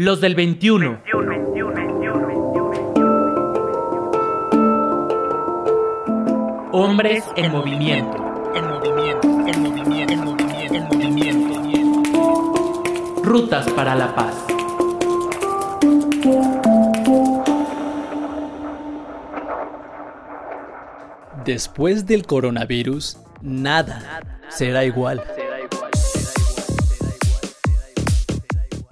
Los del 21. Hombres en movimiento. En movimiento, en movimiento, en movimiento, en movimiento. Rutas para la paz. Después del coronavirus, nada será igual.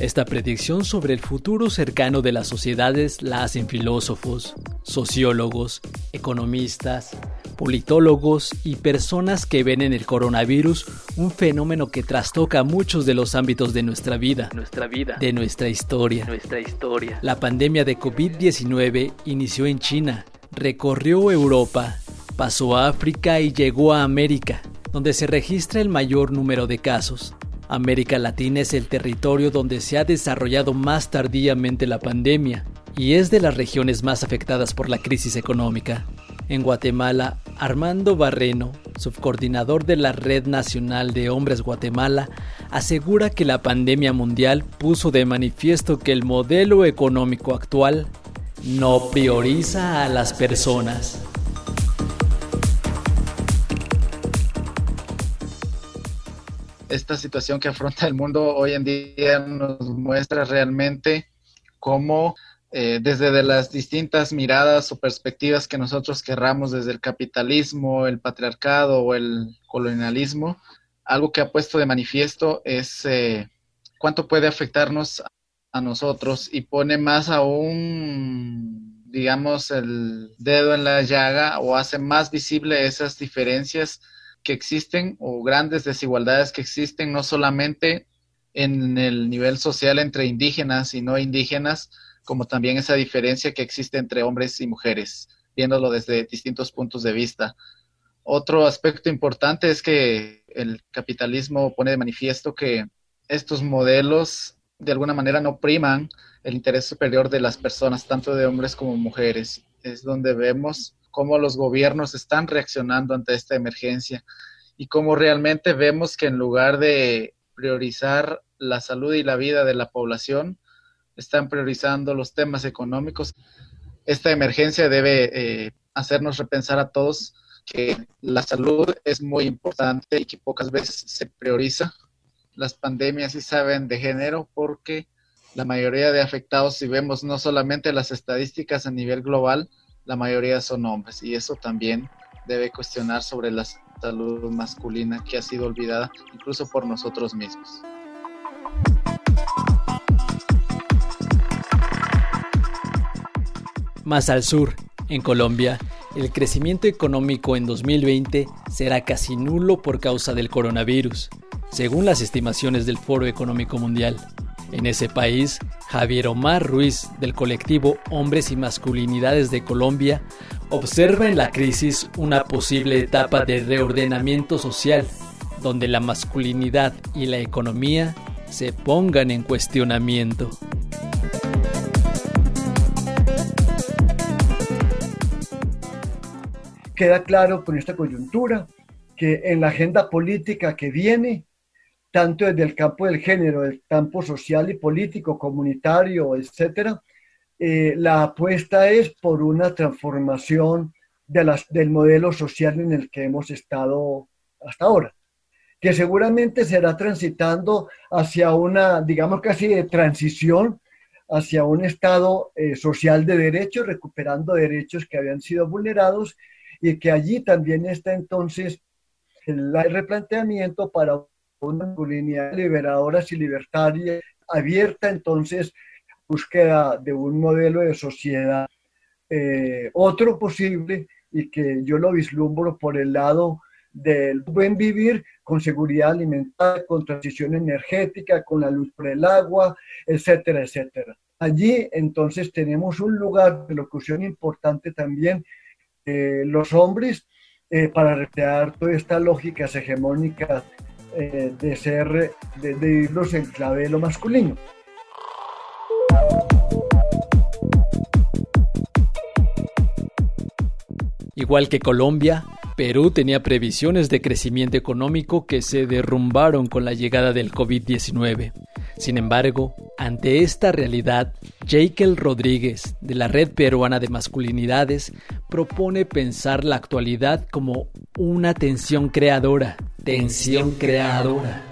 Esta predicción sobre el futuro cercano de las sociedades la hacen filósofos, sociólogos, economistas, politólogos y personas que ven en el coronavirus un fenómeno que trastoca muchos de los ámbitos de nuestra vida, nuestra vida, de nuestra historia. Nuestra historia. La pandemia de COVID-19 inició en China, recorrió Europa, pasó a África y llegó a América, donde se registra el mayor número de casos. América Latina es el territorio donde se ha desarrollado más tardíamente la pandemia y es de las regiones más afectadas por la crisis económica. En Guatemala, Armando Barreno, subcoordinador de la Red Nacional de Hombres Guatemala, asegura que la pandemia mundial puso de manifiesto que el modelo económico actual no prioriza a las personas. Esta situación que afronta el mundo hoy en día nos muestra realmente cómo eh, desde de las distintas miradas o perspectivas que nosotros querramos, desde el capitalismo, el patriarcado o el colonialismo, algo que ha puesto de manifiesto es eh, cuánto puede afectarnos a nosotros y pone más aún, digamos, el dedo en la llaga o hace más visible esas diferencias que existen o grandes desigualdades que existen no solamente en el nivel social entre indígenas y no indígenas, como también esa diferencia que existe entre hombres y mujeres, viéndolo desde distintos puntos de vista. Otro aspecto importante es que el capitalismo pone de manifiesto que estos modelos de alguna manera no priman el interés superior de las personas, tanto de hombres como mujeres. Es donde vemos cómo los gobiernos están reaccionando ante esta emergencia y cómo realmente vemos que en lugar de priorizar la salud y la vida de la población, están priorizando los temas económicos. Esta emergencia debe eh, hacernos repensar a todos que la salud es muy importante y que pocas veces se prioriza. Las pandemias sí saben de género porque la mayoría de afectados, si vemos no solamente las estadísticas a nivel global, la mayoría son hombres y eso también debe cuestionar sobre la salud masculina que ha sido olvidada incluso por nosotros mismos. Más al sur, en Colombia, el crecimiento económico en 2020 será casi nulo por causa del coronavirus, según las estimaciones del Foro Económico Mundial. En ese país, Javier Omar Ruiz, del colectivo Hombres y Masculinidades de Colombia, observa en la crisis una posible etapa de reordenamiento social, donde la masculinidad y la economía se pongan en cuestionamiento. Queda claro con esta coyuntura que en la agenda política que viene tanto desde el campo del género, el campo social y político, comunitario, etcétera, eh, la apuesta es por una transformación de las, del modelo social en el que hemos estado hasta ahora, que seguramente será transitando hacia una, digamos casi de transición, hacia un estado eh, social de derechos, recuperando derechos que habían sido vulnerados y que allí también está entonces el replanteamiento para una masculinidad liberadora y libertaria abierta, entonces búsqueda de un modelo de sociedad eh, otro posible y que yo lo vislumbro por el lado del buen vivir con seguridad alimentaria, con transición energética, con la luz por el agua, etcétera, etcétera. Allí entonces tenemos un lugar de locución importante también, eh, los hombres, eh, para recrear todas estas lógicas hegemónicas eh, de ser, de, de irnos en clave de lo masculino. Igual que Colombia, Perú tenía previsiones de crecimiento económico que se derrumbaron con la llegada del COVID-19. Sin embargo, Ante esta realidad, Jekyll Rodríguez, de la Red Peruana de Masculinidades, propone pensar la actualidad como una tensión creadora, tensión creadora,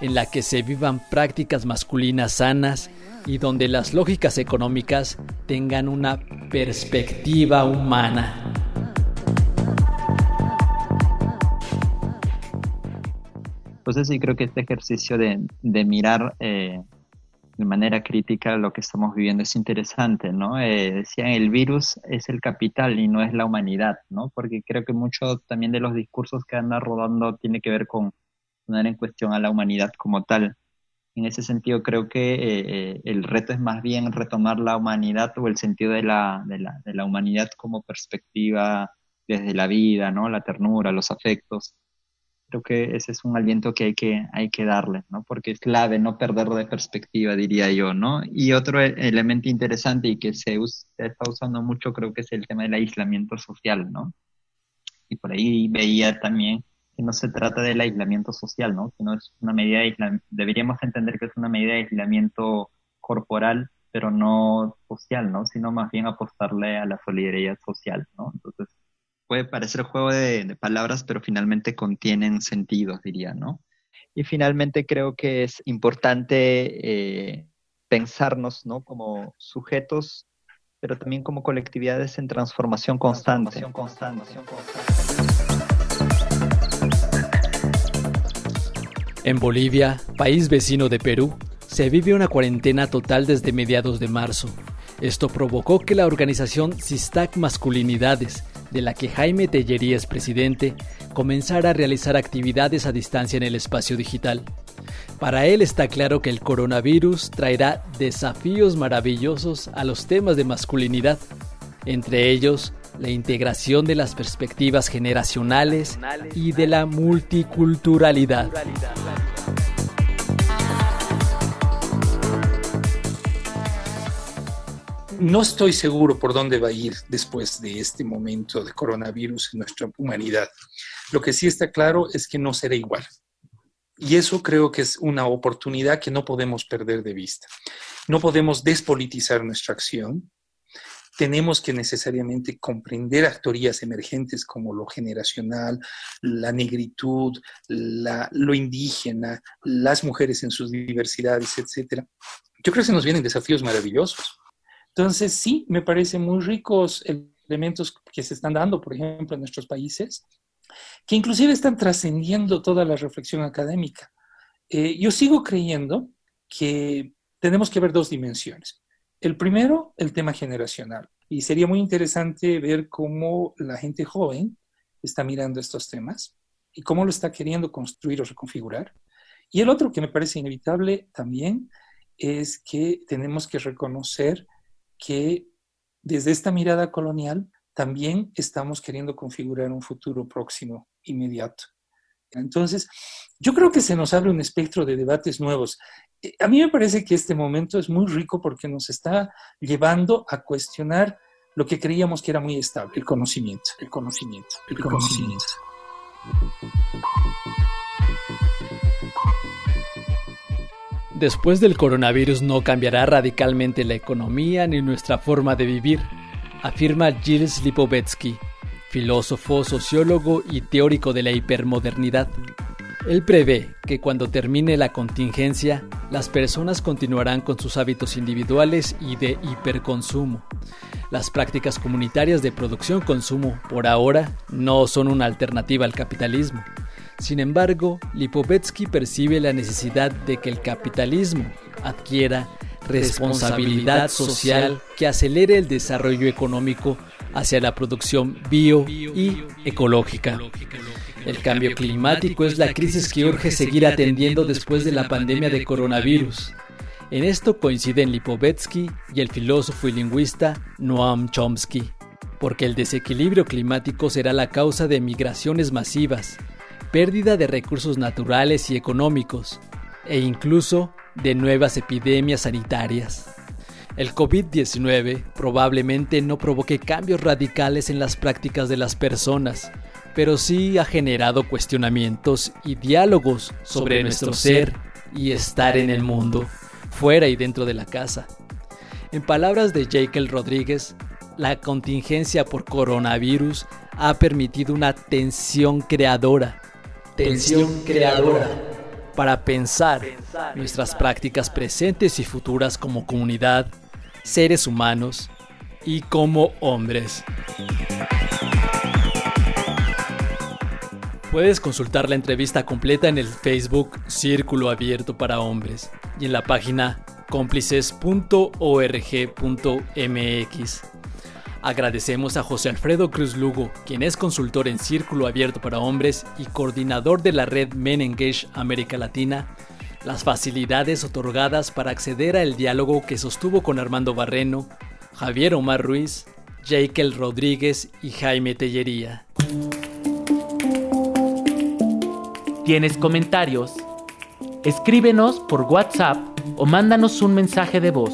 en la que se vivan prácticas masculinas sanas y donde las lógicas económicas tengan una perspectiva humana. Pues sí, creo que este ejercicio de, mirar eh, de manera crítica lo que estamos viviendo es interesante, ¿no? Eh, decían, el virus es el capital y no es la humanidad, ¿no? Porque creo que mucho también de los discursos que andan rodando tiene que ver con poner en cuestión a la humanidad como tal. En ese sentido, creo que eh, eh, el reto es más bien retomar la humanidad o el sentido de la, de la, de la humanidad como perspectiva desde la vida, ¿no? La ternura, los afectos creo que ese es un aliento que hay que, hay que darle, ¿no? Porque es clave no perderlo de perspectiva, diría yo, ¿no? Y otro e-, elemento interesante y que se, está usando mucho creo que es el tema del aislamiento social, ¿no? Y por ahí veía también que no se trata del aislamiento social, ¿no? Que no es una medida de aislamiento, deberíamos entender que es una medida de aislamiento corporal, pero no social, ¿no? Sino más bien apostarle a la solidaridad social, ¿no? Entonces, puede parecer juego de, palabras, pero finalmente contienen sentidos, diría, ¿no? Y finalmente creo que es importante eh, pensarnos, ¿no? Como sujetos, pero también como colectividades en transformación constante. En Bolivia, país vecino de Perú, se vive una cuarentena total desde mediados de marzo. Esto provocó que la organización Sistac Masculinidades de la que Jaime Tellería es presidente, comenzara a realizar actividades a distancia en el espacio digital. Para él está claro que el coronavirus traerá desafíos maravillosos a los temas de masculinidad, entre ellos la integración de las perspectivas generacionales y de la multiculturalidad. No estoy seguro por dónde va a ir después de este momento de coronavirus en nuestra humanidad. Lo que sí está claro es que no será igual. Y eso creo que es una oportunidad que no podemos perder de vista. No podemos despolitizar nuestra acción. Tenemos que necesariamente comprender actorías emergentes como lo generacional, la negritud, lo indígena, las mujeres en sus diversidades, etc. Yo creo que se nos vienen desafíos maravillosos entonces, sí, me parecen muy ricos elementos que se están dando, por ejemplo, en nuestros países, que inclusive están trascendiendo toda la reflexión académica. Eh, yo sigo creyendo que tenemos que ver dos dimensiones. El primero, el tema generacional. Y sería muy interesante ver cómo la gente joven está mirando estos temas y cómo lo está queriendo construir o reconfigurar. Y el otro que me parece inevitable también es que tenemos que reconocer que desde esta mirada colonial también estamos queriendo configurar un futuro próximo, inmediato. Entonces, yo creo que se nos abre un espectro de debates nuevos. Eh, a mí me parece que este momento es muy rico porque nos está llevando a cuestionar lo que creíamos que era muy estable, el conocimiento, el conocimiento, el, conocimiento. Después del coronavirus no cambiará radicalmente la economía ni nuestra forma de vivir, afirma Gilles Lipovetsky, filósofo, sociólogo y teórico de la hipermodernidad. Él prevé que cuando termine la contingencia, las personas continuarán con sus hábitos individuales y de hiperconsumo. Las prácticas comunitarias de producción-consumo, por ahora, no son una alternativa al capitalismo. Sin embargo, Lipovetsky percibe la necesidad de que el capitalismo adquiera responsabilidad social que acelere el desarrollo económico hacia la producción bio y ecológica. El cambio climático es la crisis que urge seguir atendiendo después de la pandemia de coronavirus. En esto coinciden Lipovetsky y el filósofo y lingüista Noam Chomsky, porque el desequilibrio climático será la causa de migraciones masivas, pérdida de recursos naturales y económicos, e incluso de nuevas epidemias sanitarias. El COVID-19 probablemente no provoque cambios radicales en las prácticas de las personas, pero sí ha generado cuestionamientos y diálogos sobre nuestro ser y estar en el mundo, fuera y dentro de la casa. En palabras de Jekyll Rodríguez, la contingencia por coronavirus ha permitido una tensión creadora. Tensión creadora. Para pensar nuestras prácticas presentes y futuras como comunidad, seres humanos y como hombres. Puedes consultar la entrevista completa en el Facebook Círculo Abierto para Hombres y en la página cómplices.org.mx. Agradecemos a José Alfredo Cruz Lugo, quien es consultor en Círculo Abierto para Hombres y coordinador de la red Men Engage América Latina, las facilidades otorgadas para acceder al diálogo que sostuvo con Armando Barreno, Javier Omar Ruiz, Jekyll Rodríguez y Jaime Tellería. ¿Tienes comentarios? Escríbenos por WhatsApp o mándanos un mensaje de voz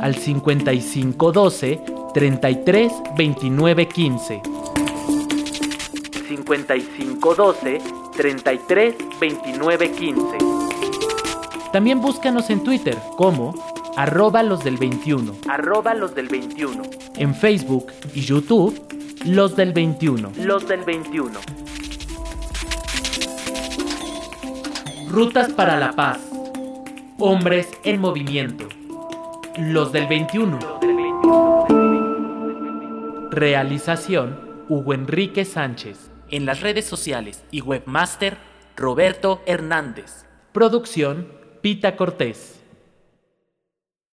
al 5512 33 29 15. 5512 33 29 15. También búscanos en Twitter como arroba los del 21. Arroba los del 21. En Facebook y YouTube, los del 21. Los del 21. Rutas para la paz. Hombres en movimiento. Los del 21. Realización Hugo Enrique Sánchez. En las redes sociales y webmaster Roberto Hernández. Producción Pita Cortés.